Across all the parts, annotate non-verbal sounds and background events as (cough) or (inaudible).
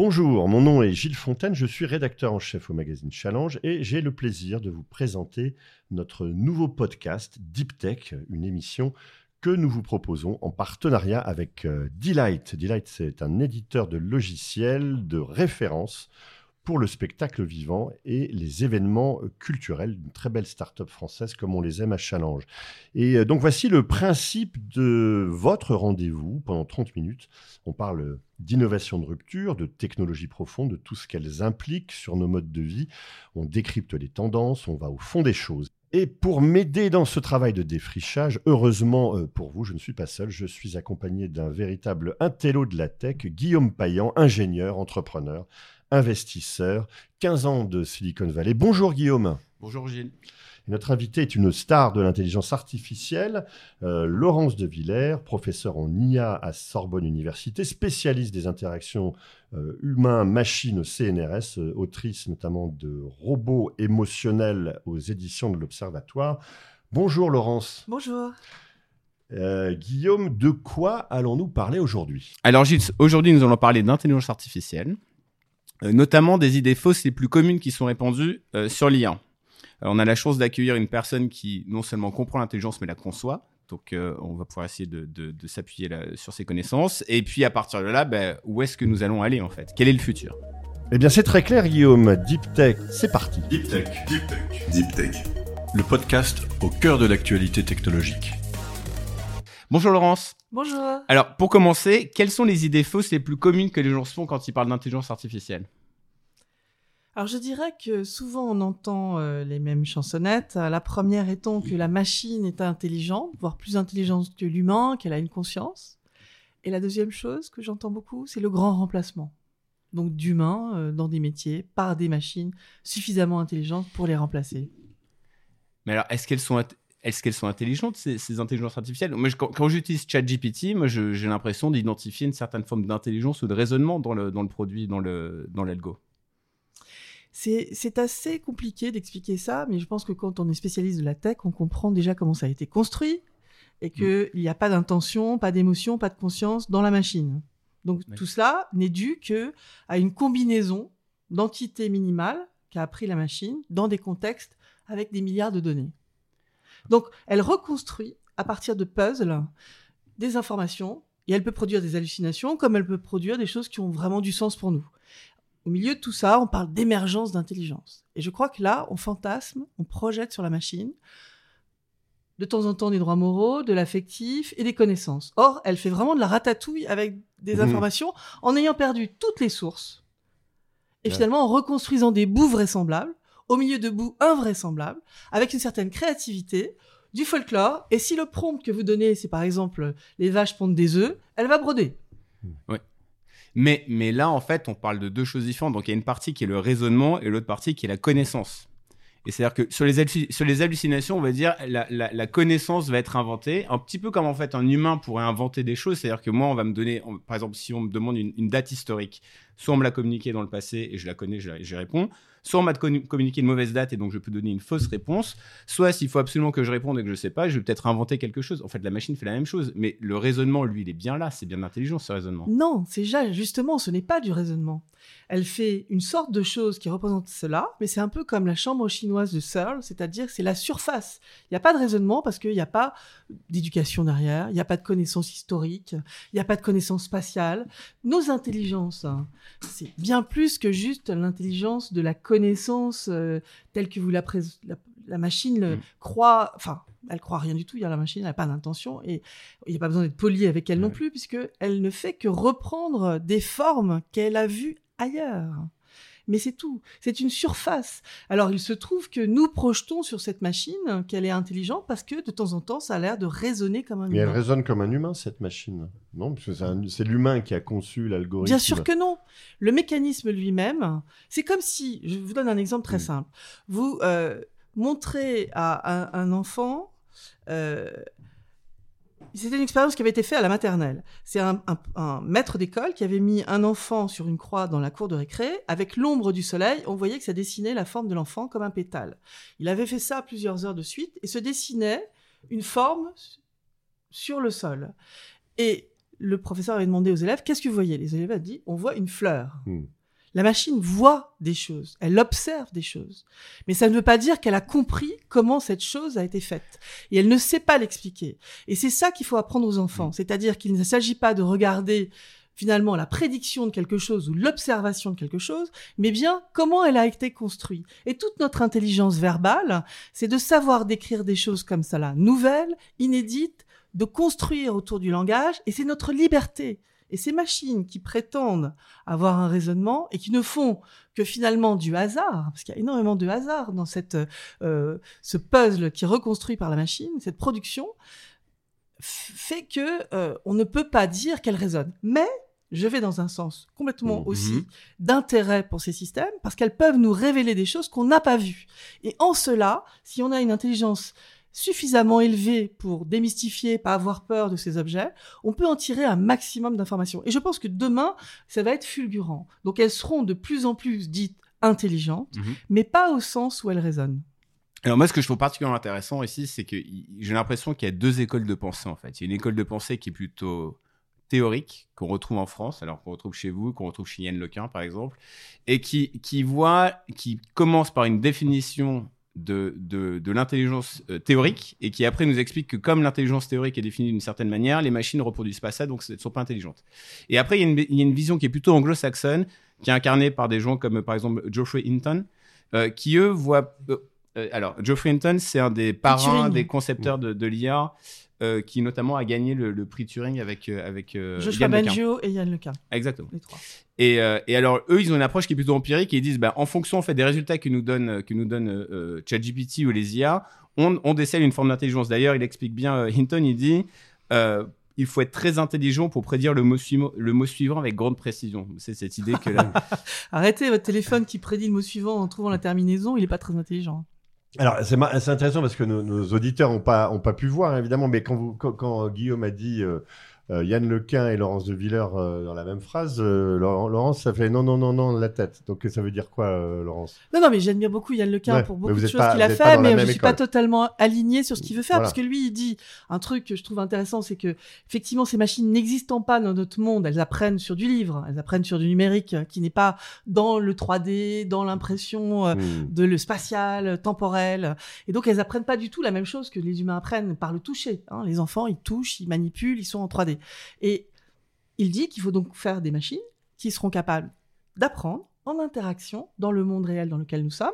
Bonjour, mon nom est Gilles Fontaine, je suis rédacteur en chef au magazine Challenge et j'ai le plaisir de vous présenter notre nouveau podcast Deep Tech, une émission que nous vous proposons en partenariat avec euh, Delight. Delight, c'est un éditeur de logiciels de référence pour le spectacle vivant et les événements culturels d'une très belle start-up française comme on les aime à Challenge. Et euh, donc voici le principe de votre rendez-vous pendant 30 minutes. On parle d'innovation de rupture, de technologie profonde, de tout ce qu'elles impliquent sur nos modes de vie. On décrypte les tendances, on va au fond des choses. Et pour m'aider dans ce travail de défrichage, heureusement euh, pour vous, je ne suis pas seul, je suis accompagné d'un véritable intello de la tech, Guillaume Payan, ingénieur, entrepreneur, investisseur, 15 ans de Silicon Valley. Bonjour Guillaume. Bonjour Gilles. notre invité est une star de l'intelligence artificielle, euh, Laurence de Villers, professeur en IA à Sorbonne Université, spécialiste des interactions euh, humains-machines au CNRS, euh, autrice notamment de Robots émotionnels aux éditions de l'Observatoire. Bonjour Laurence. Bonjour. Guillaume, de quoi allons-nous parler aujourd'hui? Alors Gilles, aujourd'hui nous allons parler d'intelligence artificielle. Euh, notamment des idées fausses les plus communes qui sont répandues euh, sur l'IA. Euh, on a la chance d'accueillir une personne qui non seulement comprend l'intelligence mais la conçoit. Donc on va pouvoir essayer de, s'appuyer sur ses connaissances. Et puis à partir de là, ben, où est-ce que nous allons aller en fait? Quel est le futur? Eh bien c'est très clair Guillaume. Deep Tech, c'est parti. Deep Tech, Deep Tech, Deep Tech. Le podcast au cœur de l'actualité technologique. Bonjour Laurence. Bonjour. Alors, pour commencer, quelles sont les idées fausses les plus communes que les gens se font quand ils parlent d'intelligence artificielle? Alors je dirais que souvent on entend euh, les mêmes chansonnettes. La première étant que la machine est intelligente, voire plus intelligente que l'humain, qu'elle a une conscience. Et la deuxième chose que j'entends beaucoup, c'est le grand remplacement. Donc d'humains euh, dans des métiers par des machines suffisamment intelligentes pour les remplacer. Mais alors, est-ce qu'elles sont est-ce qu'elles sont intelligentes, ces, intelligences artificielles? Moi, Quand, j'utilise ChatGPT, moi, j'ai l'impression d'identifier une certaine forme d'intelligence ou de raisonnement dans le, dans le produit, dans l'algo. Dans c'est assez compliqué d'expliquer ça, mais je pense que quand on est spécialiste de la tech, on comprend déjà comment ça a été construit et qu'il n'y a pas d'intention, pas d'émotion, pas de conscience dans la machine. Donc tout cela n'est dû que à une combinaison d'entités minimales qu'a appris la machine dans des contextes avec des milliards de données. Donc, elle reconstruit à partir de puzzles des informations et elle peut produire des hallucinations comme elle peut produire des choses qui ont vraiment du sens pour nous. Au milieu de tout ça, on parle d'émergence d'intelligence. Et je crois que là, on fantasme, on projette sur la machine de temps en temps des droits moraux, de l'affectif et des connaissances. Or, elle fait vraiment de la ratatouille avec des mmh. informations en ayant perdu toutes les sources et finalement en reconstruisant des bouts vraisemblables au milieu de bouts invraisemblables, avec une certaine créativité, du folklore, et si le prompt que vous donnez, c'est par exemple les vaches pondent des œufs, elle va broder. Oui. Mais, mais là, en fait, on parle de deux choses différentes. Donc, il y a une partie qui est le raisonnement et l'autre partie qui est la connaissance. Et c'est-à-dire que sur les, sur les hallucinations, on va dire, la, la, connaissance va être inventée, un petit peu comme en fait un humain pourrait inventer des choses. C'est-à-dire que moi, on va me donner, par exemple, si on me demande une, date historique, soit on me l'a communiqué dans le passé et je la connais, j'y réponds, soit on m'a communiqué une mauvaise date et donc je peux donner une fausse réponse, soit s'il faut absolument que je réponde et que je ne sais pas, je vais peut-être inventer quelque chose. En fait, la machine fait la même chose, mais le raisonnement, lui, il est bien là, c'est bien intelligent ce raisonnement. Non, c'est justement, ce n'est pas du raisonnement. Elle fait une sorte de chose qui représente cela, mais c'est un peu comme la chambre chinoise de Searle, c'est-à-dire c'est la surface. Il n'y a pas de raisonnement parce qu'il n'y a pas d'éducation derrière, il n'y a pas de connaissances historiques, il n'y a pas de connaissances spatiales. Nos intelligences, hein, c'est bien plus que juste l'intelligence de la connaissance euh, telle que vous la, la, la machine le mm. croit, enfin, elle croit rien du tout, il y a la machine, elle n'a pas d'intention et il n'y a pas besoin d'être poli avec elle non plus puisque elle ne fait que reprendre des formes qu'elle a vues ailleurs mais c'est tout. C'est une surface. Alors il se trouve que nous projetons sur cette machine qu'elle est intelligente parce que de temps en temps, ça a l'air de raisonner comme un humain. Mais elle résonne comme un humain, cette machine. Non, parce que c'est l'humain qui a conçu l'algorithme. Bien sûr que non. Le mécanisme lui-même, c'est comme si, je vous donne un exemple très simple. Vous euh, montrez à un, enfant euh, c'était une expérience qui avait été faite à la maternelle. C'est un, maître d'école qui avait mis un enfant sur une croix dans la cour de récré. Avec l'ombre du soleil, on voyait que ça dessinait la forme de l'enfant comme un pétale. Il avait fait ça plusieurs heures de suite et se dessinait une forme sur le sol. Et le professeur avait demandé aux élèves qu'est-ce que vous voyez? Les élèves ont dit on voit une fleur. Hmm. La machine voit des choses, elle observe des choses. Mais ça ne veut pas dire qu'elle a compris comment cette chose a été faite. Et elle ne sait pas l'expliquer. Et c'est ça qu'il faut apprendre aux enfants. C'est-à-dire qu'il ne s'agit pas de regarder finalement la prédiction de quelque chose ou l'observation de quelque chose, mais bien comment elle a été construite. Et toute notre intelligence verbale, c'est de savoir décrire des choses comme là, nouvelles, inédites, de construire autour du langage, et c'est notre liberté. Et ces machines qui prétendent avoir un raisonnement et qui ne font que finalement du hasard, parce qu'il y a énormément de hasard dans cette, euh, ce puzzle qui est reconstruit par la machine, cette production, fait que euh, on ne peut pas dire qu'elle raisonne. Mais je vais dans un sens complètement Mhm. aussi d'intérêt pour ces systèmes parce qu'elles peuvent nous révéler des choses qu'on n'a pas vues. Et en cela, si on a une intelligence suffisamment élevée pour démystifier, pas avoir peur de ces objets, on peut en tirer un maximum d'informations. Et je pense que demain, ça va être fulgurant. Donc elles seront de plus en plus dites intelligentes, Mhm. mais pas au sens où elles raisonnent. Alors moi, ce que je trouve particulièrement intéressant ici, c'est que j'ai l'impression qu'il y a deux écoles de pensée en fait. Il y a une école de pensée qui est plutôt théorique, qu'on retrouve en France, alors qu'on retrouve chez vous, qu'on retrouve chez Yann Lequin par exemple, et qui, qui voit, qui commence par une définition de, de, l'intelligence euh, théorique et qui après nous explique que comme l'intelligence théorique est définie d'une certaine manière, les machines ne reproduisent pas ça, donc elles ne sont pas intelligentes. Et après, il y, a une, y a une vision qui est plutôt anglo-saxonne, qui est incarnée par des gens comme euh, par exemple Geoffrey Hinton, euh, qui eux voient... euh, alors, Geoffrey Hinton, c'est un des parrains des concepteurs de, de l'IA, euh, qui notamment a gagné le, le prix Turing avec, euh, avec euh, Joshua et Yann Lequin, Exactement. les trois. Et, et alors, eux, ils ont une approche qui est plutôt empirique et ils disent, bah, en fonction en fait, des résultats que nous donne, que nous donne ChatGPT ou les IA, on, on décèle une forme d'intelligence. D'ailleurs, il explique bien, Hinton, il dit, il faut être très intelligent pour prédire le mot, suivant, le mot suivant avec grande précision. C'est cette idée que là, (laughs) Arrêtez votre téléphone qui prédit le mot suivant en trouvant la terminaison, il n'est pas très intelligent. Alors, c'est intéressant parce que nos, auditeurs n'ont pas, ont pas pu voir, évidemment, mais quand, vous, quand, Guillaume a dit euh, Yann Lequin et Laurence de Villers euh, dans la même phrase, euh, Laurence, ça fait non, non, non, non, la tête. Donc, ça veut dire quoi, euh, Laurence? Non, non, mais j'admire beaucoup Yann Lequin Ouais, pour beaucoup de choses qu'il a fait, mais je ne suis pas totalement aligné sur ce qu'il veut faire, Voilà. parce que lui, il dit un truc que je trouve intéressant, c'est que effectivement, ces machines n'existant pas dans notre monde, elles apprennent sur du livre, elles apprennent sur du numérique, euh, qui n'est pas dans le 3D, dans l'impression euh, Hmm. de le spatial, euh, temporel. Et donc, elles apprennent pas du tout la même chose que les humains apprennent par le toucher. hein. Les enfants, ils touchent, ils manipulent, ils sont en 3D. Et il dit qu'il faut donc faire des machines qui seront capables d'apprendre en interaction dans le monde réel dans lequel nous sommes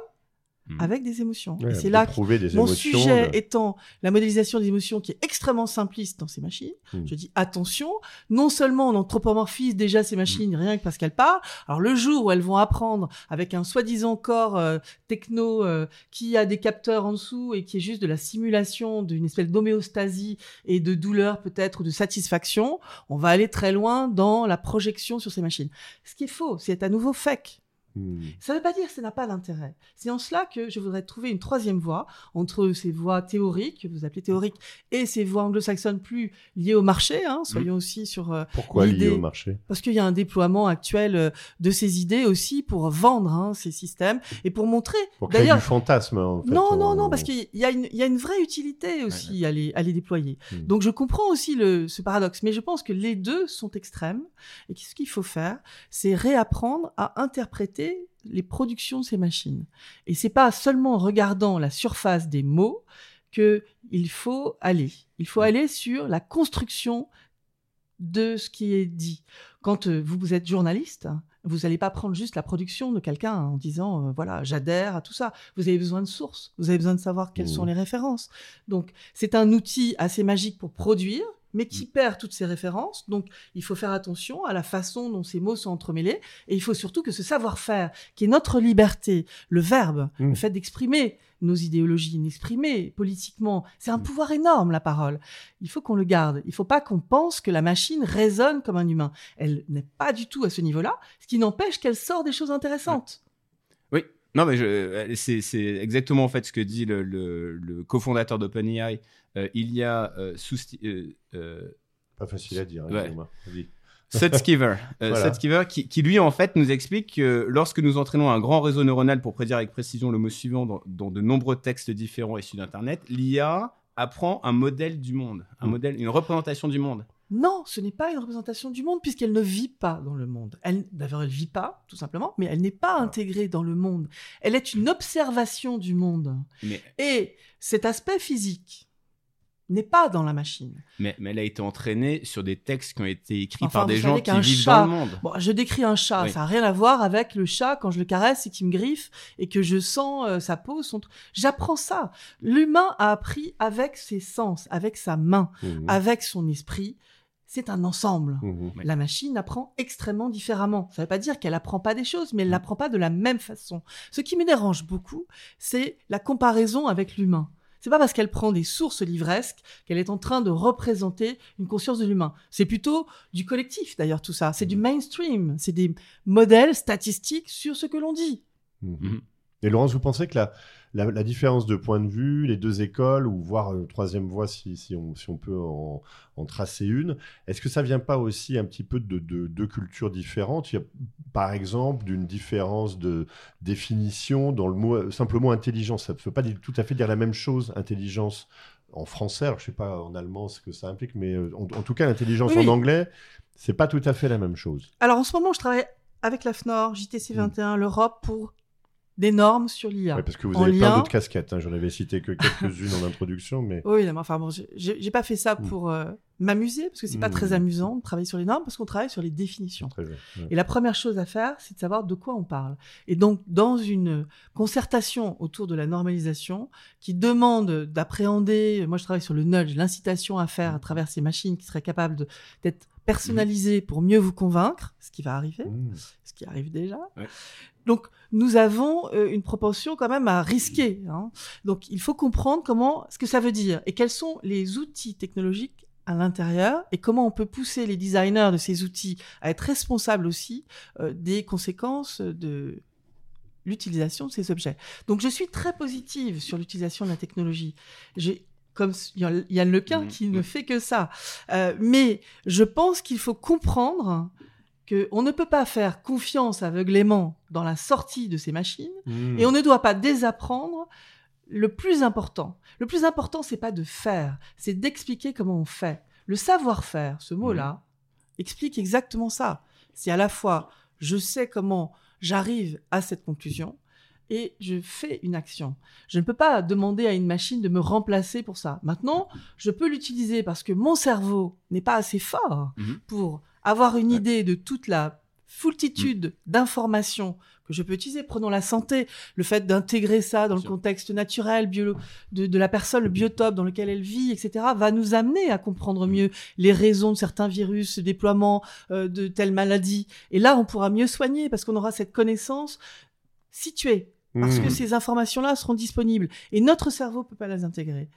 Mhm. avec des émotions. Ouais, Et c'est là des mon émotions. sujet de- étant la modélisation des émotions qui est extrêmement simpliste dans ces machines. Hmm. Je dis attention, non seulement on anthropomorphise déjà ces machines Hmm. rien que parce qu'elles parlent, alors le jour où elles vont apprendre avec un soi-disant corps euh, techno euh, qui a des capteurs en dessous et qui est juste de la simulation d'une espèce d'homéostasie et de douleur peut-être ou de satisfaction, on va aller très loin dans la projection sur ces machines. Ce qui est faux, c'est à nouveau fake. Hmm. Ça ne veut pas dire que ça n'a pas d'intérêt. C'est en cela que je voudrais trouver une troisième voie entre ces voies théoriques, que vous appelez théoriques, et ces voies anglo-saxonnes plus liées au marché. Hein, soyons aussi sur euh, Pourquoi lié l'idée- au marché? Parce qu'il y a un déploiement actuel euh, de ces idées aussi pour vendre hein, ces systèmes et pour montrer. Pour créer du fantasme, en fait. non, non, on- non, parce qu'il y, a une- il y a une vraie utilité aussi À, les, à les déployer. Hmm. Donc je comprends aussi le, ce paradoxe, mais je pense que les deux sont extrêmes et que ce qu'il faut faire, c'est réapprendre à interpréter les productions de ces machines. Et c'est pas seulement en regardant la surface des mots que il faut aller. Il faut aller sur la construction de ce qui est dit. Quand euh, vous, vous êtes journaliste, vous n'allez pas prendre juste la production de quelqu'un en disant euh, voilà j'adhère à tout ça. Vous avez besoin de sources, vous avez besoin de savoir quelles Mhm. sont les références. Donc c'est un outil assez magique pour produire, mais qui perd toutes ces références. Donc il faut faire attention à la façon dont ces mots sont entremêlés, et il faut surtout que ce savoir-faire, qui est notre liberté, le verbe, Mhm. le fait d'exprimer nos idéologies, d'exprimer politiquement, c'est un Mhm. pouvoir énorme la parole. Il faut qu'on le garde. Il faut pas qu'on pense que la machine raisonne comme un humain. Elle n'est pas du tout à ce niveau-là, ce qui n'empêche qu'elle sort des choses intéressantes. Oui, non, mais euh, c'est exactement en fait ce que dit le, le, le cofondateur d'OpenAI. Euh, il y a euh, Pas facile à dire. hein, Ouais. Vas-y. (laughs) Sutskever, euh, (laughs) Voilà. Sutskever, qui, qui, lui en fait nous explique que lorsque nous entraînons un grand réseau neuronal pour prédire avec précision le mot suivant dans, dans de nombreux textes différents issus d'Internet, l'IA apprend un modèle du monde, un Mm. modèle, une représentation du monde. Non, ce n'est pas une représentation du monde puisqu'elle ne vit pas dans le monde. Elle, d'ailleurs, elle vit pas, tout simplement, mais elle n'est pas intégrée dans le monde. Elle est une observation du monde. Mais, Et cet aspect physique n'est pas dans la machine. mais, mais elle a été entraînée sur des textes qui ont été écrits Enfin, par des gens qui vivent chat- dans le monde. Bon, je décris un chat, Oui. ça n'a rien à voir avec le chat quand je le caresse et qu'il me griffe et que je sens euh, sa peau, son... J'apprends ça. L'humain a appris avec ses sens, avec sa main, Mhm. avec son esprit. C'est un ensemble. Ouais. La machine apprend extrêmement différemment. Ça ne veut pas dire qu'elle apprend pas des choses, mais elle l'apprend pas de la même façon. Ce qui me dérange beaucoup, c'est la comparaison avec l'humain. C'est pas parce qu'elle prend des sources livresques qu'elle est en train de représenter une conscience de l'humain. C'est plutôt du collectif d'ailleurs tout ça. C'est du mainstream. C'est des modèles statistiques sur ce que l'on dit. Et Laurence, vous pensez que la, la, la différence de point de vue, les deux écoles, ou voire une troisième voie si, si, on, si on peut en, en tracer une, est-ce que ça vient pas aussi un petit peu de deux de cultures différentes? Il y a, Par exemple, d'une différence de définition dans le mot, simple mot intelligence. Ça ne veut pas tout à fait dire la même chose, intelligence en français. Alors, je sais pas en allemand ce que ça implique, mais euh, en, en tout cas, l'intelligence Oui, en anglais, c'est pas tout à fait la même chose. Alors en ce moment, je travaille avec la FNOR, JTC 21, l'Europe pour des normes sur l'IA. Ouais, parce que vous En avez plein lien- d'autres casquettes. hein. J'en avais cité que quelques-unes en (laughs) introduction, mais. Oui, non, mais enfin bon, j'ai- pas fait ça Mm. pour euh, m'amuser parce que c'est pas Mm. très amusant de travailler sur les normes parce qu'on travaille sur les définitions. Très bien. Ouais. Et la première chose à faire, c'est de savoir de quoi on parle. Et donc, dans une concertation autour de la normalisation qui demande d'appréhender, moi je travaille sur le nudge, l'incitation à faire à travers ces machines qui seraient capables de- d'être personnalisées pour mieux vous convaincre, ce qui va arriver, Mmh. ce qui arrive déjà. Ouais. Donc, nous avons euh, une proportion quand même à risquer. hein. Donc, il faut comprendre comment, ce que ça veut dire et quels sont les outils technologiques à l'intérieur et comment on peut pousser les designers de ces outils à être responsables aussi euh, des conséquences de l'utilisation de ces objets. Donc, je suis très positive sur l'utilisation de la technologie. J'ai comme Yann Lequin Mhm. qui ne fait que ça. Euh, mais je pense qu'il faut comprendre qu'on ne peut pas faire confiance aveuglément dans la sortie de ces machines Mmh. et on ne doit pas désapprendre le plus important. Le plus important, c'est pas de faire, c'est d'expliquer comment on fait. Le savoir-faire, ce mot-là, explique exactement ça. C'est à la fois, je sais comment j'arrive à cette conclusion et je fais une action. Je ne peux pas demander à une machine de me remplacer pour ça. Maintenant, je peux l'utiliser parce que mon cerveau n'est pas assez fort Mhm. pour avoir une Ouais. idée de toute la foultitude d'informations que je peux utiliser. Prenons la santé, le fait d'intégrer ça dans le contexte naturel de, de la personne, le biotope dans lequel elle vit, etc., va nous amener à comprendre mieux les raisons de certains virus, le déploiement euh, de telles maladies. Et là, on pourra mieux soigner parce qu'on aura cette connaissance située, parce Mmh. que ces informations-là seront disponibles. Et notre cerveau peut pas les intégrer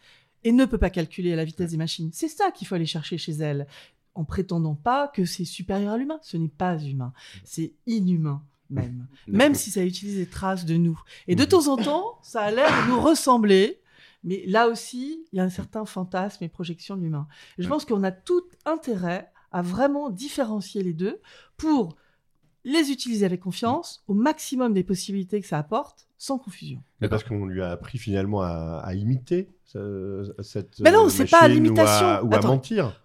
et ne peut pas calculer à la vitesse des machines. C'est ça qu'il faut aller chercher chez elles, en prétendant pas que c'est supérieur à l'humain. Ce n'est pas humain, c'est inhumain même. même si ça utilise des traces de nous. Et de Mhm. temps en temps, ça a l'air de nous ressembler. Mais là aussi, il y a un certain fantasme et projection de l'humain. Je pense qu'on a tout intérêt à vraiment différencier les deux pour les utiliser avec confiance, au maximum des possibilités que ça apporte, sans confusion. Mais parce qu'on lui a appris finalement à, à imiter ce- cette. Mais non, euh, c'est pas l'imitation. Ou à, ou à mentir.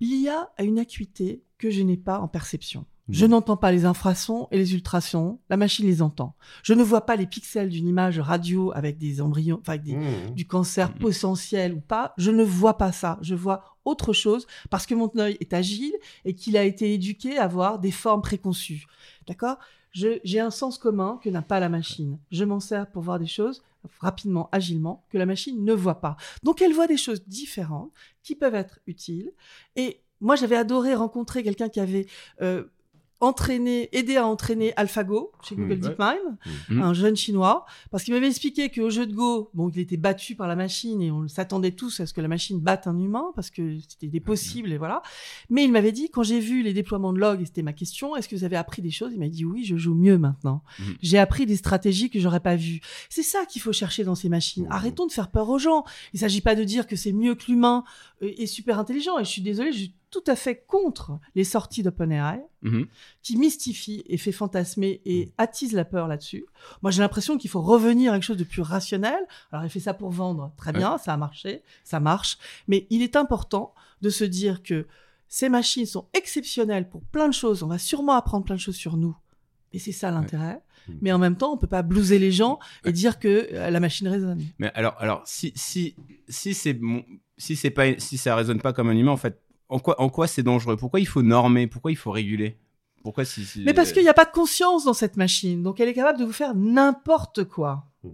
L'IA a une acuité que je n'ai pas en perception. Je n'entends pas les infrasons et les ultrasons, la machine les entend. Je ne vois pas les pixels d'une image radio avec des embryons, enfin avec des, Mmh. du cancer Mhm. potentiel ou pas, je ne vois pas ça. Je vois autre chose parce que mon œil est agile et qu'il a été éduqué à voir des formes préconçues. D'accord? J'ai un sens commun que n'a pas la machine. Je m'en sers pour voir des choses rapidement, agilement, que la machine ne voit pas. Donc elle voit des choses différentes qui peuvent être utiles. Et moi, j'avais adoré rencontrer quelqu'un qui avait euh, entraîné, aidé à entraîner AlphaGo chez Google. DeepMind, Mhm. un jeune chinois, parce qu'il m'avait expliqué qu'au jeu de Go, bon, il était battu par la machine et on s'attendait tous à ce que la machine batte un humain parce que c'était des possibles et voilà. Mais il m'avait dit, quand j'ai vu les déploiements de log, et c'était ma question, est-ce que vous avez appris des choses? Il m'a dit oui, je joue mieux maintenant. Mhm. J'ai appris des stratégies que j'aurais pas vues. C'est ça qu'il faut chercher dans ces machines. Mhm. Arrêtons de faire peur aux gens. Il s'agit pas de dire que c'est mieux que l'humain euh, et super intelligent. Et je suis désolée, je suis tout à fait contre les sorties d'OpenAI Mhm. qui mystifie et fait fantasmer et attise la peur là-dessus. Moi, j'ai l'impression qu'il faut revenir à quelque chose de plus rationnel. Alors, il fait ça pour vendre, très bien, ça a marché, ça marche. Mais il est important de se dire que ces machines sont exceptionnelles pour plein de choses. On va sûrement apprendre plein de choses sur nous. Et c'est ça l'intérêt. Mais en même temps, on peut pas blouser les gens et dire que euh, la machine résonne. Mais alors, alors si, si, si, c'est si, c'est pas, si ça résonne pas comme un humain, en fait, en quoi, en quoi c'est dangereux? Pourquoi il faut normer? Pourquoi il faut réguler? Pourquoi si, si- Mais parce qu'il n'y a pas de conscience dans cette machine. Donc elle est capable de vous faire n'importe quoi. Mm.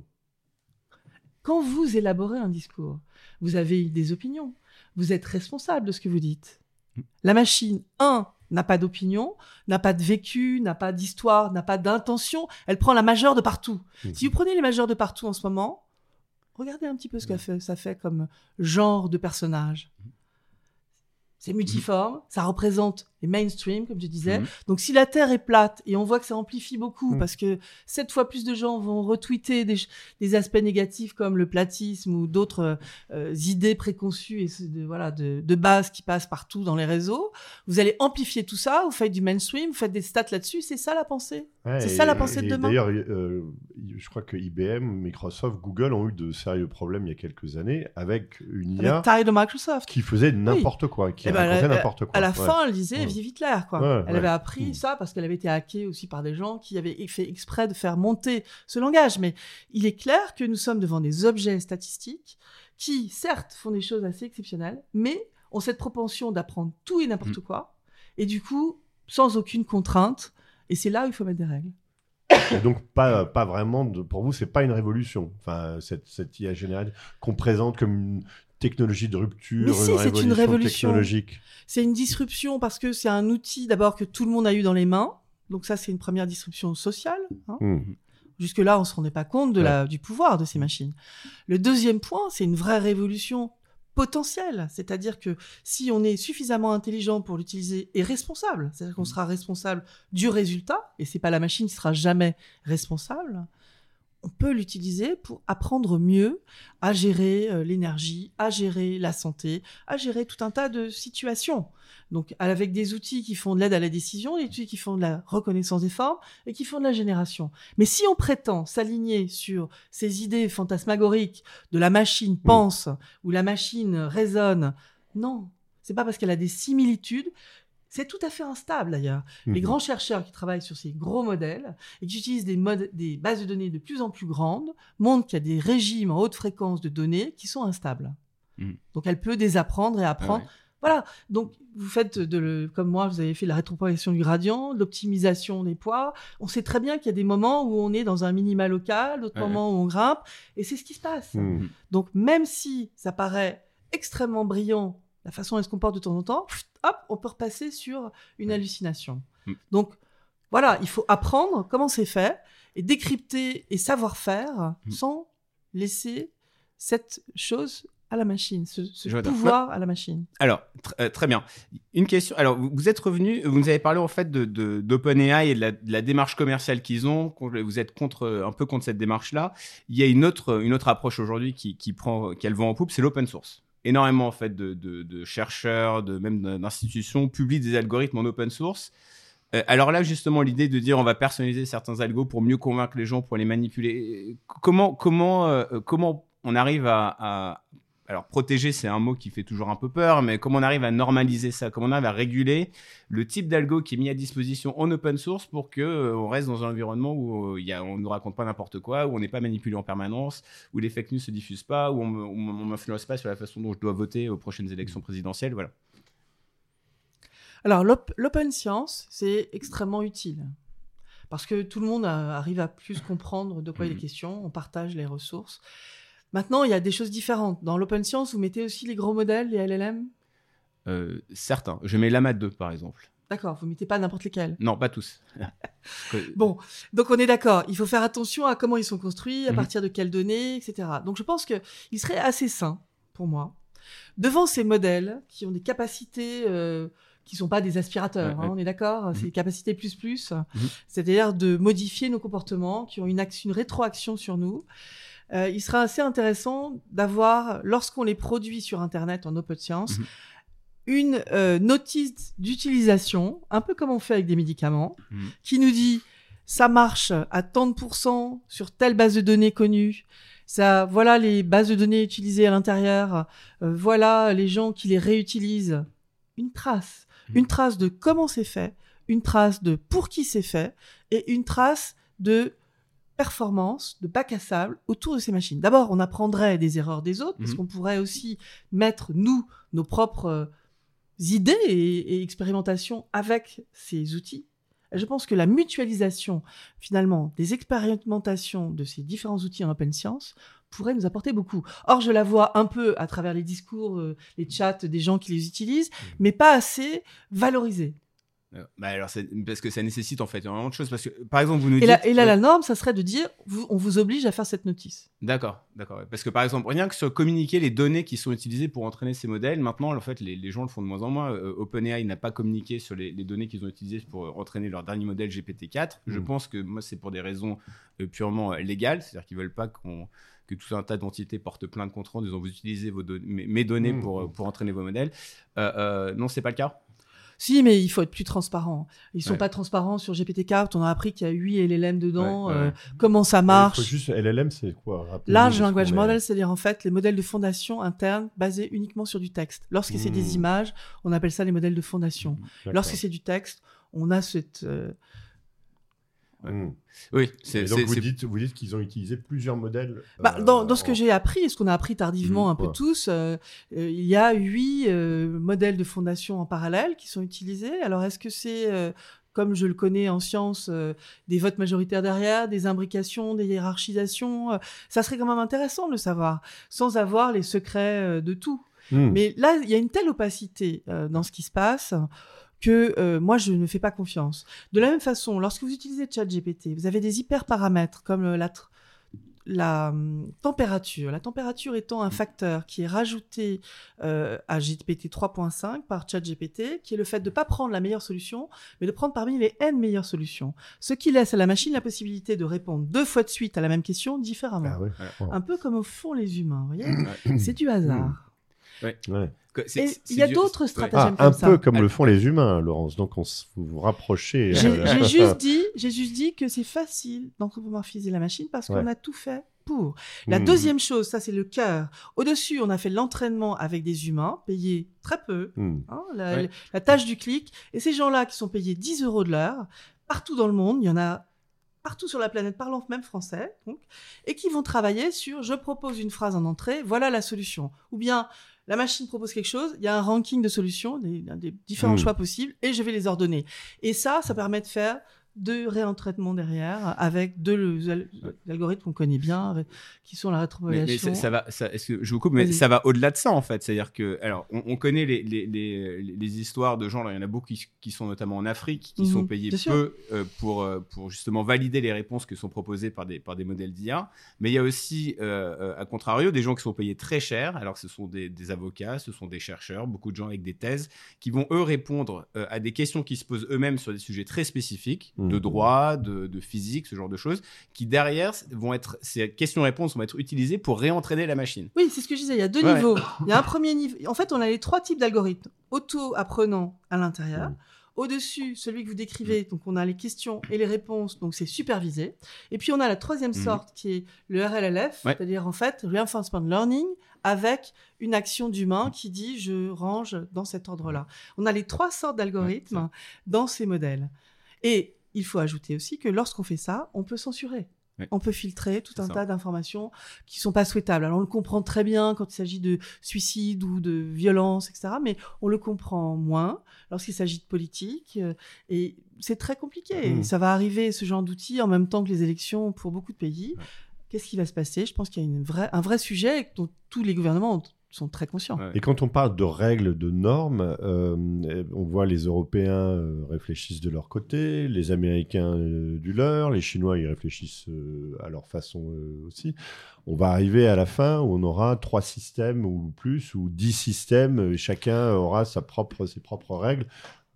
Quand vous élaborez un discours, vous avez des opinions. Vous êtes responsable de ce que vous dites. Mm. La machine, un, n'a pas d'opinion, n'a pas de vécu, n'a pas d'histoire, n'a pas d'intention. Elle prend la majeure de partout. Mhm. Si vous prenez les majeures de partout en ce moment, regardez un petit peu ce que fait, ça fait comme genre de personnage. C'est multiforme, ça représente les mainstream, comme je disais. Mhm. Donc si la Terre est plate, et on voit que ça amplifie beaucoup, Mm. parce que sept fois plus de gens vont retweeter des, aspects négatifs comme le platisme ou d'autres euh, idées préconçues et de, voilà, de, de base qui passent partout dans les réseaux, vous allez amplifier tout ça, vous faites du mainstream, vous faites des stats là-dessus, c'est ça la pensée Ouais, C'est et- ça la pensée de et demain D'ailleurs, euh, je crois que IBM, Microsoft, Google ont eu de sérieux problèmes il y a quelques années avec une IA Avec taille de Microsoft. qui faisait n'importe quoi, qui Eh ben, n'importe quoi. À la Ouais. fin, elle disait Ouais. Hitler, quoi. Ouais, elle ouais. avait appris Mm. ça parce qu'elle avait été hackée aussi par des gens qui avaient fait exprès de faire monter ce langage. Mais il est clair que nous sommes devant des objets statistiques qui, certes, font des choses assez exceptionnelles, mais ont cette propension d'apprendre tout et n'importe Mm. quoi. Et du coup, sans aucune contrainte. Et c'est là où il faut mettre des règles. Et donc, pas, pas vraiment, de, pour vous, c'est pas une révolution, enfin, cette, cette IA générale qu'on présente comme une technologie de rupture, Mais si, une, c'est une révolution technologique. C'est une disruption parce que c'est un outil d'abord que tout le monde a eu dans les mains. Donc ça, c'est une première disruption sociale. hein. Hmm. Jusque-là, on ne se rendait pas compte de la, du pouvoir de ces machines. Le deuxième point, c'est une vraie révolution potentielle. C'est-à-dire que si on est suffisamment intelligent pour l'utiliser et responsable, c'est-à-dire qu'on sera responsable du résultat, et c'est pas la machine qui sera jamais responsable, on peut l'utiliser pour apprendre mieux à gérer euh, l'énergie, à gérer la santé, à gérer tout un tas de situations. Donc, avec des outils qui font de l'aide à la décision, des outils qui font de la reconnaissance des formes et qui font de la génération. Mais si on prétend s'aligner sur ces idées fantasmagoriques de la machine pense ou la machine raisonne, non, c'est pas parce qu'elle a des similitudes. C'est tout à fait instable d'ailleurs. Les Mhm. grands chercheurs qui travaillent sur ces gros modèles et qui utilisent des, bases de données de plus en plus grandes montrent qu'il y a des régimes en haute fréquence de données qui sont instables. Mhm. Donc elle peut désapprendre et Ah apprendre. ouais. Voilà. Donc vous faites de le, comme moi, vous avez fait la rétropropagation du gradient, l'optimisation des poids. On sait très bien qu'il y a des moments où on est dans un minima local, d'autres Ouais. moments où on grimpe, et c'est ce qui se passe. Hmm. Donc même si ça paraît extrêmement brillant, la façon dont elle se comporte de temps en temps, hop, on peut repasser sur une hallucination. Mm. Donc voilà, il faut apprendre comment c'est fait et décrypter et savoir faire Mm. sans laisser cette chose à la machine, ce, pouvoir à la machine. Alors, tr- euh, très bien. Une question. Alors, vous, êtes revenu, vous nous avez parlé en fait de, de- d'OpenAI et de la, de la démarche commerciale qu'ils ont. Vous êtes contre, un peu contre cette démarche-là. Il y a une autre, une autre approche aujourd'hui qui, qui prend, qui a le vent en poupe, c'est l'open source. Énormément en fait de, chercheurs, de même d'institutions publient des algorithmes en open source. Euh, alors là, justement, l'idée de dire on va personnaliser certains algos pour mieux convaincre les gens, pour les manipuler. Comment, comment, euh, comment on arrive à- alors protéger, c'est un mot qui fait toujours un peu peur, mais comment on arrive à normaliser ça, comment on arrive à réguler le type d'algo qui est mis à disposition en open source pour que euh, on reste dans un environnement où euh, il y a, on ne nous raconte pas n'importe quoi, où on n'est pas manipulé en permanence, où les fake news se diffusent pas, où on on m'influence pas sur la façon dont je dois voter aux prochaines élections présidentielles, voilà. Alors l'op- l'open science, c'est extrêmement utile. Parce que tout le monde a- arrive à plus comprendre de quoi il est Mhm. question, on partage les ressources. Maintenant, il y a des choses différentes. Dans l'open science, vous mettez aussi les gros modèles, les LLM Euh, certains, je mets Lama 2 par exemple. D'accord, vous mettez pas n'importe lesquels? Non, pas tous. (laughs) Bon, donc on est d'accord. Il faut faire attention à comment ils sont construits, à Mhm. partir de quelles données, etc. Donc je pense que il serait assez sain pour moi devant ces modèles qui ont des capacités euh, qui sont pas des aspirateurs. Ouais, hein, ouais. on est d'accord. C'est Mhm. des capacités plus plus, Mhm. c'est-à-dire de modifier nos comportements, qui ont une action, une rétroaction sur nous. Euh, il sera assez intéressant d'avoir, lorsqu'on les produit sur Internet en open science, Mhm. une euh, notice d'utilisation, un peu comme on fait avec des médicaments, Mhm. qui nous dit ça marche à tant de pourcents sur telle base de données connue. Ça, voilà les bases de données utilisées à l'intérieur. euh, voilà les gens qui les réutilisent. Une trace. une trace de comment c'est fait, une trace de pour qui c'est fait et une trace de performance, de bac à sable autour de ces machines. D'abord, on apprendrait des erreurs des autres, parce Mhm. qu'on pourrait aussi mettre, nous, nos propres euh, idées et, et expérimentations avec ces outils. Et je pense que la mutualisation, finalement, des expérimentations de ces différents outils en open science pourrait nous apporter beaucoup. Or, je la vois un peu à travers les discours, euh, les chats des gens qui les utilisent, mais pas assez valorisée. Euh, bah alors, parce que ça nécessite en fait énormément de choses. Parce que, par exemple, vous nous Et dites. et là, la norme, ça serait de dire, vous- on vous oblige à faire cette notice. D'accord, d'accord. Parce que par exemple, rien que sur communiquer les données qui sont utilisées pour entraîner ces modèles, maintenant, en fait, les, les gens le font de moins en moins. Euh, OpenAI n'a pas communiqué sur les, les données qu'ils ont utilisées pour entraîner leur dernier modèle GPT-4. Je Mm. pense que moi, c'est pour des raisons euh, purement légales, c'est-à-dire qu'ils veulent pas qu'on que tout un tas d'entités portent plainte contre eux en disant vous utilisez vos don- mes, mes données Mm. pour, pour entraîner vos modèles. Euh, non, c'est pas le cas? Si, mais il faut être plus transparent. Ils sont Ouais. pas transparents sur GPT-4. On a appris qu'il y a 8 LLM dedans. Ouais, ouais, euh, comment ça Il faut marche. juste LLM, c'est quoi? Large Language. Model, c'est-à-dire en fait les modèles de fondation internes basés uniquement sur du texte. Lorsque c'est des images, on appelle ça les modèles de fondation. D'accord. Lorsque c'est du texte, on a cette. euh, Hmm. Oui, c'est donc vous dites, vous dites qu'ils ont utilisé plusieurs modèles. Bah, euh, dans, dans ce en- que j'ai appris, et ce qu'on a appris tardivement Mhm, un peu ouais. tous, euh, euh, il y a huit euh, modèles de fondation en parallèle qui sont utilisés. Alors, est-ce que c'est, euh, comme je le connais en sciences, euh, des votes majoritaires derrière, des imbrications, des hiérarchisations euh, Ça serait quand même intéressant de le savoir, sans avoir les secrets euh, de tout. Hmm. Mais là, il y a une telle opacité euh, dans ce qui se passe que euh, moi, je ne fais pas confiance. De la même façon, lorsque vous utilisez ChatGPT, vous avez des hyperparamètres comme euh, la, tr- la hum, température. La température étant un facteur qui est rajouté euh, à GPT 3.5 par ChatGPT, qui est le fait de ne pas prendre la meilleure solution, mais de prendre parmi les N meilleures solutions. Ce qui laisse à la machine la possibilité de répondre deux fois de suite à la même question différemment. Ah ouais. Un peu comme au fond les humains, vous voyez? C'est du hasard. Ouais. Il y a d'autres stratagèmes. Ah, comme un ça. peu comme le font les humains, Laurence. Donc on vous vous rapprochez. J'ai euh, j'ai (laughs) juste dit, j'ai juste dit que c'est facile d'anthropomorphiser la machine parce qu'on a tout fait pour. La Hmm. deuxième chose, ça c'est le cœur. Au-dessus, on a fait l'entraînement avec des humains payés très peu, Hmm. hein, la, Ouais. la tâche du clic. Et ces gens-là qui sont payés 10 euros de l'heure, partout dans le monde, il y en a partout sur la planète parlant même français, donc, et qui vont travailler sur je propose une phrase en entrée, voilà la solution. Ou bien la machine propose quelque chose, il y a un ranking de solutions, des, des différents Mm. choix possibles, et je vais les ordonner. Et ça, ça permet de faire de réentraînement derrière avec deux al- algorithmes qu'on connaît bien, avec- qui sont la Mais, rétropopulation. mais ça, ça va, ça- est-ce que je vous coupe, mais ça va au-delà de ça en fait. C'est-à-dire que, alors, on, on connaît les, les, les, les histoires de gens. il y en a beaucoup qui, qui sont notamment en Afrique, qui Mhm, sont payés bien sûr. peu euh, pour euh, pour justement valider les réponses qui sont proposées par des par des modèles d'IA. Mais il y a aussi, euh, euh, à contrario, des gens qui sont payés très cher. Alors, que ce sont des, des avocats, ce sont des chercheurs, beaucoup de gens avec des thèses, qui vont eux répondre euh, à des questions qui se posent eux-mêmes sur des sujets très spécifiques de Mhm. droit, de, de physique, ce genre de choses, qui derrière vont être ces questions-réponses vont être utilisées pour réentraîner la machine. Oui, c'est ce que je disais. Il y a deux Ouais. niveaux. Il y a un premier niveau. En fait, on a les trois types d'algorithmes. Auto-apprenant à l'intérieur. Au-dessus, celui que vous décrivez, donc on a les questions et les réponses, donc c'est supervisé. Et puis on a la troisième Mhm. sorte qui est le RLLF, Ouais. c'est-à-dire en fait Reinforcement Learning avec une action d'humain qui dit je range dans cet ordre-là. On a les trois sortes d'algorithmes Ouais, dans ces modèles. Et il faut ajouter aussi que lorsqu'on fait ça, on peut censurer. On peut filtrer tout un ça. tas d'informations qui sont pas souhaitables. Alors on le comprend très bien quand il s'agit de suicide ou de violence, etc. Mais on le comprend moins lorsqu'il s'agit de politique. euh, Et c'est très compliqué. Et Ça va arriver, ce genre d'outils, en même temps que les élections pour beaucoup de pays. Ouais. Qu'est-ce qui va se passer? Je pense qu'il y a une vraie, un vrai sujet dont tous les gouvernements sont très conscients. Ouais. Et quand on parle de règles, de normes, euh, on voit les Européens euh, réfléchissent de leur côté, les Américains euh, du leur, les Chinois ils réfléchissent euh, à leur façon euh, aussi. On va arriver à la fin où on aura trois systèmes ou plus ou dix systèmes, et chacun aura sa propre, ses propres règles.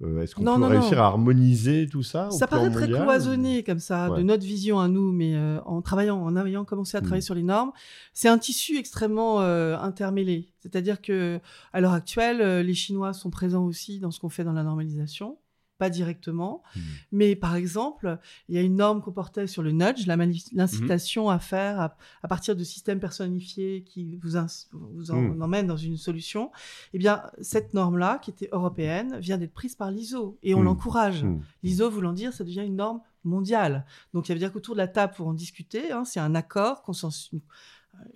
Euh, Est-ce qu'on peut non, réussir non. à harmoniser tout ça Ça paraît très cloisonné comme ça, Ouais. de notre vision à nous, mais euh, en travaillant, en ayant commencé à travailler Mm. sur les normes, c'est un tissu extrêmement euh, intermêlé. C'est-à-dire que à l'heure actuelle, euh, les Chinois sont présents aussi dans ce qu'on fait dans la normalisation. Pas directement. Hmm. Mais par exemple, il y a une norme qu'on portait sur le nudge, mani- l'incitation à faire à, à partir de systèmes personnifiés qui vous, vous en, Hmm. emmènent dans une solution. Eh bien, cette norme-là, qui était européenne, vient d'être prise par l'ISO et on Hmm. l'encourage. L'ISO voulant dire, ça devient une norme mondiale. Donc, ça veut dire qu'autour de la table, pour en discuter, hein, c'est un accord, consensus,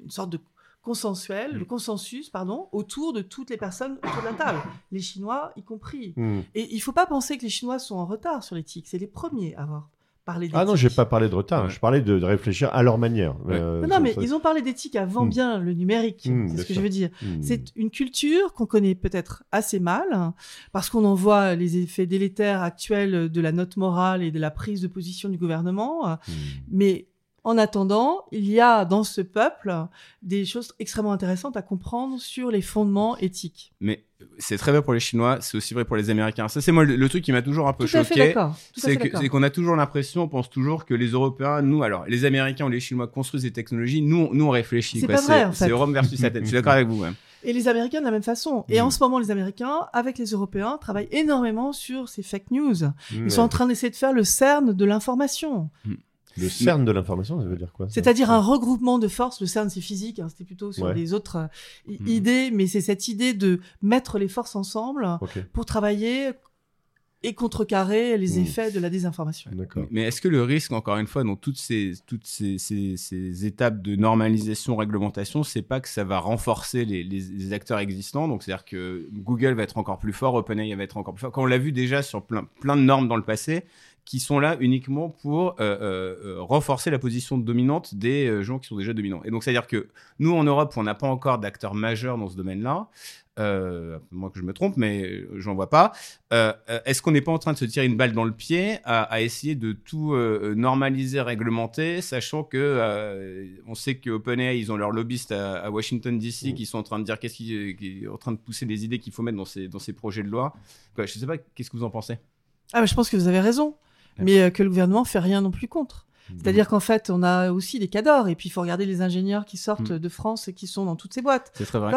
une sorte de consensuel, Mm. le consensus, pardon, autour de toutes les personnes autour de la table, (coughs) les Chinois y compris. Hmm. Et il faut pas penser que les Chinois sont en retard sur l'éthique. C'est les premiers à avoir parlé d'éthique. Ah non, j'ai pas parlé de retard. Ouais. Je parlais de, de réfléchir à leur manière. Ouais. Euh, Non, mais ça- ils ont parlé d'éthique avant Mm. bien le numérique. Mm, c'est ce que je veux dire. C'est une culture qu'on connaît peut-être assez mal, hein, parce qu'on en voit les effets délétères actuels de la note morale et de la prise de position du gouvernement. Mais en attendant, il y a dans ce peuple des choses extrêmement intéressantes à comprendre sur les fondements éthiques. Mais c'est très vrai pour les Chinois, c'est aussi vrai pour les Américains. Ça, c'est moi le, le truc qui m'a toujours un peu Tout choqué. C'est c'est qu'on a toujours l'impression, on pense toujours que les Européens, nous, alors les Américains ou les Chinois construisent des technologies, nous, on- nous on réfléchit. C'est pas vrai, en C'est fait. Rome versus Athènes. Je suis d'accord avec vous. Et les Américains de la même façon. Et Mm. en ce moment, les Américains, avec les Européens, travaillent énormément sur ces fake news. Ils sont en train d'essayer de faire le CERN de l'information. Le CERN de l'information, ça veut dire quoi C'est-à-dire un regroupement de forces. Le CERN, c'est physique. hein, C'était plutôt sur Ouais. des autres euh, Mhm. idées. Mais c'est cette idée de mettre les forces ensemble pour travailler et contrecarrer les Mm. effets de la désinformation. Mais est-ce que le risque, encore une fois, dans toutes ces, toutes ces, ces- ces étapes de normalisation, réglementation, c'est pas que ça va renforcer les, les- les acteurs existants? Donc, c'est-à-dire que Google va être encore plus fort, OpenAI va être encore plus fort. Quand on l'a vu déjà sur plein, plein de normes dans le passé, qui sont là uniquement pour euh, euh, euh, renforcer la position dominante des euh, gens qui sont déjà dominants. Et donc, c'est-à-dire que nous, en Europe, on n'a pas encore d'acteurs majeurs dans ce domaine-là. Euh, moi que je me trompe, mais j'en vois pas. Est-ce qu'on n'est pas en train de se tirer une balle dans le pied à, à essayer de tout euh, normaliser, réglementer, sachant que euh, on sait que OpenAI ils ont leurs lobbyistes à, à Washington DC Mm. qui sont en train de dire qu'est-ce qui, qui en train de pousser les idées qu'il faut mettre dans ces dans ces projets de loi. Quoi, je sais pas, qu'est-ce que vous en pensez? Ah, mais je pense que vous avez raison. Mais euh, que le gouvernement fait rien non plus contre. Hmm. C'est-à-dire qu'en fait, on a aussi des cadors. Et puis, il faut regarder les ingénieurs qui sortent Mm. de France et qui sont dans toutes ces boîtes. C'est très vrai.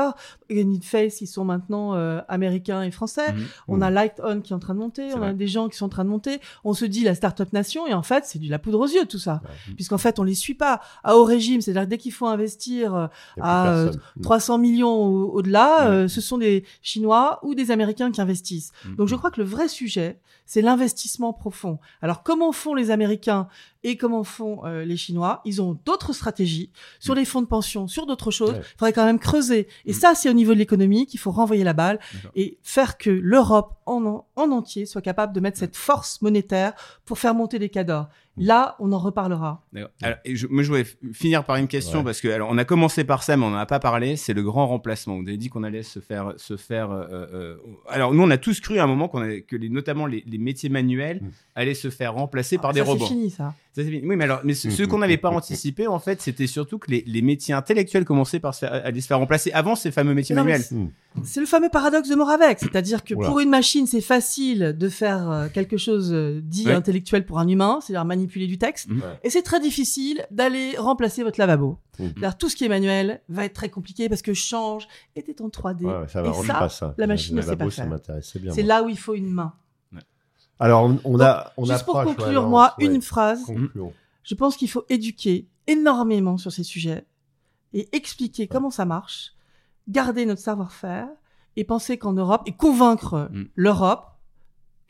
Unit Face, ils sont maintenant euh, américains et français. Mhm. On a Light On qui est en train de monter. On a des gens qui sont en train de monter. On se dit la Startup Nation. Et en fait, c'est de la poudre aux yeux, tout ça. Ouais. Puisqu'en fait, on les suit pas à haut régime. C'est-à-dire dès qu'il faut investir euh, à, euh, personne. Hmm. 300 millions au- au-delà, euh, ce sont des Chinois ou des Américains qui investissent. Mhm. Donc je crois que le vrai sujet, c'est l'investissement profond. Alors comment font les Américains et comment font euh, les Chinois? Ils ont d'autres stratégies sur les fonds de pension, sur d'autres choses. Il Ouais. faudrait quand même creuser. Et Mm. ça, c'est au niveau de l'économie qu'il faut renvoyer la balle et faire que l'Europe en, en entier soit capable de mettre cette force monétaire pour faire monter des cadors. Là, on en reparlera. D'accord. Alors, et je, moi, je voulais finir par une question Ouais. parce que alors on a commencé par ça, mais on n'en a pas parlé. C'est le grand remplacement. Vous avez dit qu'on allait se faire, se faire. euh, euh, alors nous, on a tous cru à un moment qu'on avait- que les, notamment les, les métiers manuels Mm. allaient se faire remplacer par Ah, des ça, robots. C'est fini, ça. Ça, c'est fini. Oui, mais alors, mais ce, ce Mhm. qu'on n'avait pas (laughs) anticipé, en fait, c'était surtout que les, les métiers intellectuels commençaient par se faire, allaient se faire remplacer avant ces fameux métiers non, manuels. C'est le fameux paradoxe de Moravec, c'est-à-dire que Oula. pour une machine, c'est facile de faire euh, quelque chose euh, dit intellectuel pour un humain, c'est-à-dire manipuler du texte, Mhm. Et c'est très difficile d'aller remplacer votre lavabo. C'est-à-dire tout ce qui est manuel va être très compliqué parce que change était en 3D. Ouais, ouais, ça et m'arrange ça, pas ça. la machine ne sait pas faire. c'est là où il faut une main. Alors on, on a, on Juste pour conclure, moi, une phrase. Concluons. Je pense qu'il faut éduquer énormément sur ces sujets et expliquer comment ça marche, garder notre savoir-faire et penser qu'en Europe et convaincre Mm. l'Europe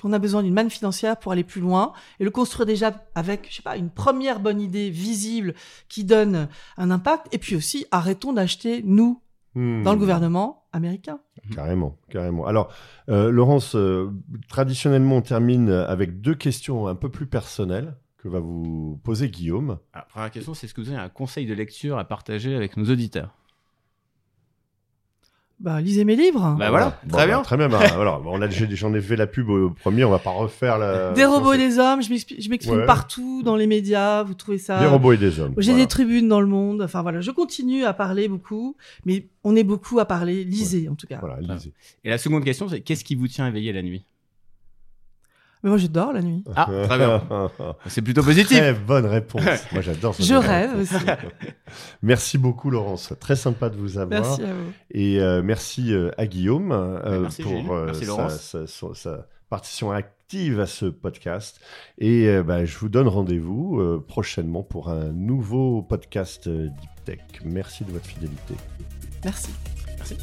qu'on a besoin d'une manne financière pour aller plus loin et le construire déjà avec, je sais pas, une première bonne idée visible qui donne un impact et puis aussi arrêtons d'acheter nous Hmm. dans le gouvernement américain. Carrément, carrément. Alors, euh, Laurence, euh, traditionnellement, on termine avec deux questions un peu plus personnelles que va vous poser Guillaume. Alors, première question, c'est est-ce que vous avez un conseil de lecture à partager avec nos auditeurs? Bah, lisez mes livres. Bah voilà, Bon, très bah, bien. Très bien. bah, (laughs) alors, on a, j'en ai fait la pub au premier, on va pas refaire la. des robots et des hommes, je m'exprime Ouais. partout dans les médias, vous trouvez ça Des robots et des hommes. J'ai voilà. des tribunes dans le monde. Enfin voilà, je continue à parler beaucoup, mais on est beaucoup à parler. Lisez en tout cas. Voilà, lisez. Et la seconde question, c'est qu'est-ce qui vous tient éveillé la nuit? Mais moi, je dors la nuit. Ah, (laughs) très bien. C'est plutôt positif. Très bonne réponse. (laughs) Moi, j'adore ça. Je rêve aussi. (laughs) Merci beaucoup, Laurence. Très sympa de vous avoir. Merci à vous. Et euh, merci euh, à Guillaume euh, Merci, pour euh, Merci, sa, sa- sa- sa partition active à ce podcast. Et euh, bah, je vous donne rendez-vous euh, prochainement pour un nouveau podcast Deep Tech. Merci de votre fidélité. Merci. Merci.